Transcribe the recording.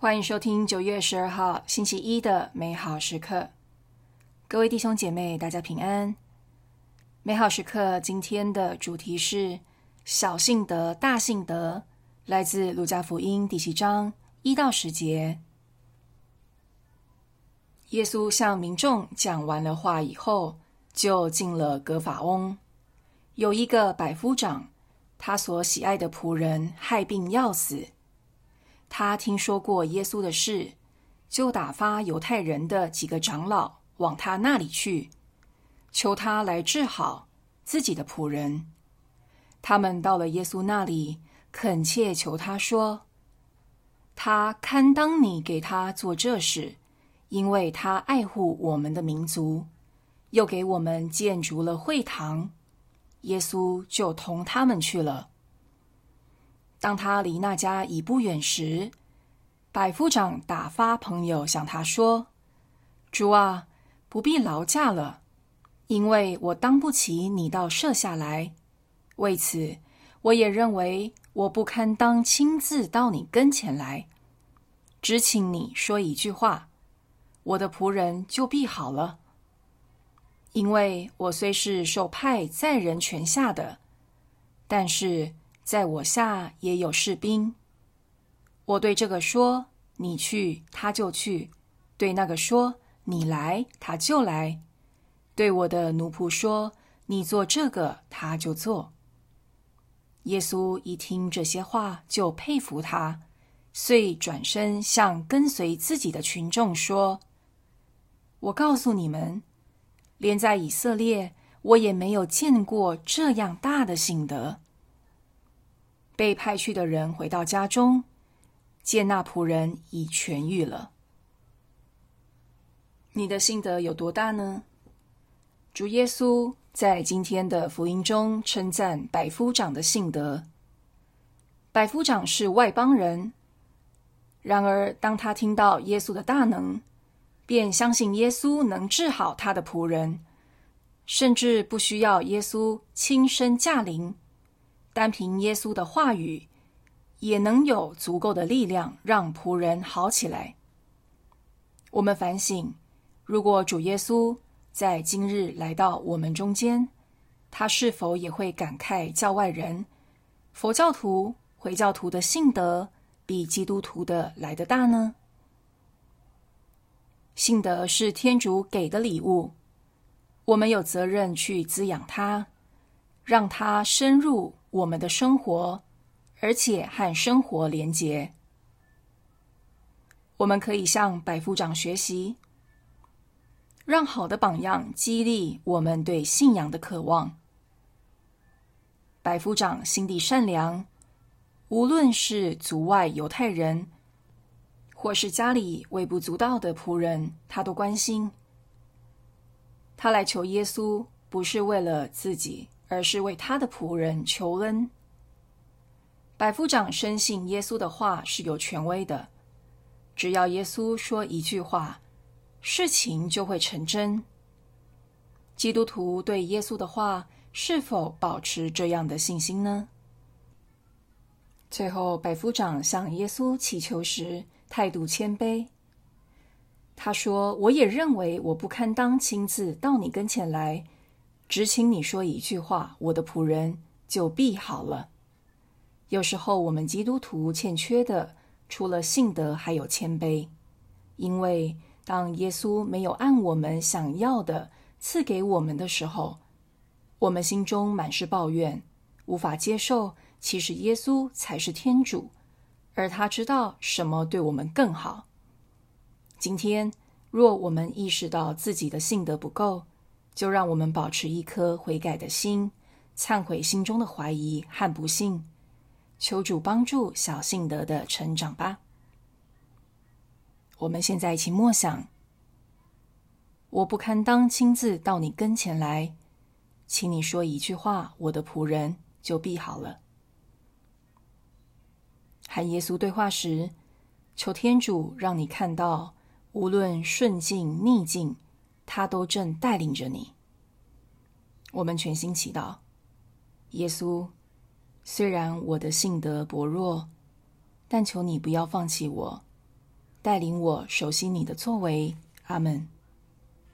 欢迎收听九月十二号星期一的美好时刻，各位弟兄姐妹，大家平安。美好时刻今天的主题是小信德、大信德，来自路加福音第七章一到十节。耶稣向民众讲完了话以后，就进了格法翁。有一个百夫长，他所喜爱的仆人害病要死。他听说过耶稣的事，就打发犹太人的几个长老往他那里去，求他来治好自己的仆人。他们到了耶稣那里，恳切求他说：“他堪当你给他做这事，因为他爱护我们的民族，又给我们建筑了会堂。”耶稣就同他们去了。当他离那家已不远时，百夫长打发朋友向他说：“主啊，不必劳驾了，因为我当不起你到舍下来。为此，我也认为我不堪当亲自到你跟前来，只请你说一句话，我的仆人就必好了。因为我虽是受派在人权下的，但是。”在我下也有士兵。我对这个说：“你去，他就去；对那个说：‘你来，他就来。’对我的奴仆说：‘你做这个，他就做。’”耶稣一听这些话，就佩服他，遂转身向跟随自己的群众说：“我告诉你们，连在以色列，我也没有见过这样大的信德。”被派去的人回到家中，见那仆人已痊愈了。你的信德有多大呢？主耶稣在今天的福音中称赞百夫长的信德。百夫长是外邦人，然而当他听到耶稣的大能，便相信耶稣能治好他的仆人，甚至不需要耶稣亲身驾临。单凭耶稣的话语，也能有足够的力量让仆人好起来。我们反省，如果主耶稣在今日来到我们中间，他是否也会感慨教外人、佛教徒、回教徒的信德比基督徒的来得大呢？信德是天主给的礼物，我们有责任去滋养它，让它深入。我们的生活，而且和生活连结，我们可以向百夫长学习，让好的榜样激励我们对信仰的渴望。百夫长心地善良，无论是族外犹太人，或是家里微不足道的仆人，他都关心。他来求耶稣，不是为了自己。而是为他的仆人求恩。百夫长深信耶稣的话是有权威的，只要耶稣说一句话，事情就会成真。基督徒对耶稣的话是否保持这样的信心呢？最后，百夫长向耶稣祈求时，态度谦卑。他说：“我也认为我不堪当亲自到你跟前来。”只请你说一句话，我的仆人就必好了。有时候我们基督徒欠缺的，除了信德，还有谦卑。因为当耶稣没有按我们想要的赐给我们的时候，我们心中满是抱怨，无法接受。其实耶稣才是天主，而他知道什么对我们更好。今天，若我们意识到自己的信德不够，就让我们保持一颗悔改的心，忏悔心中的怀疑和不信，求主帮助小信德的成长吧。我们现在一起默想：我不堪当亲自到你跟前来，请你说一句话，我的仆人就必好了。和耶稣对话时，求天主让你看到，无论顺境逆境。他都正带领着你。我们全心祈祷，耶稣，虽然我的性德薄弱，但求你不要放弃我，带领我熟悉你的作为。阿门。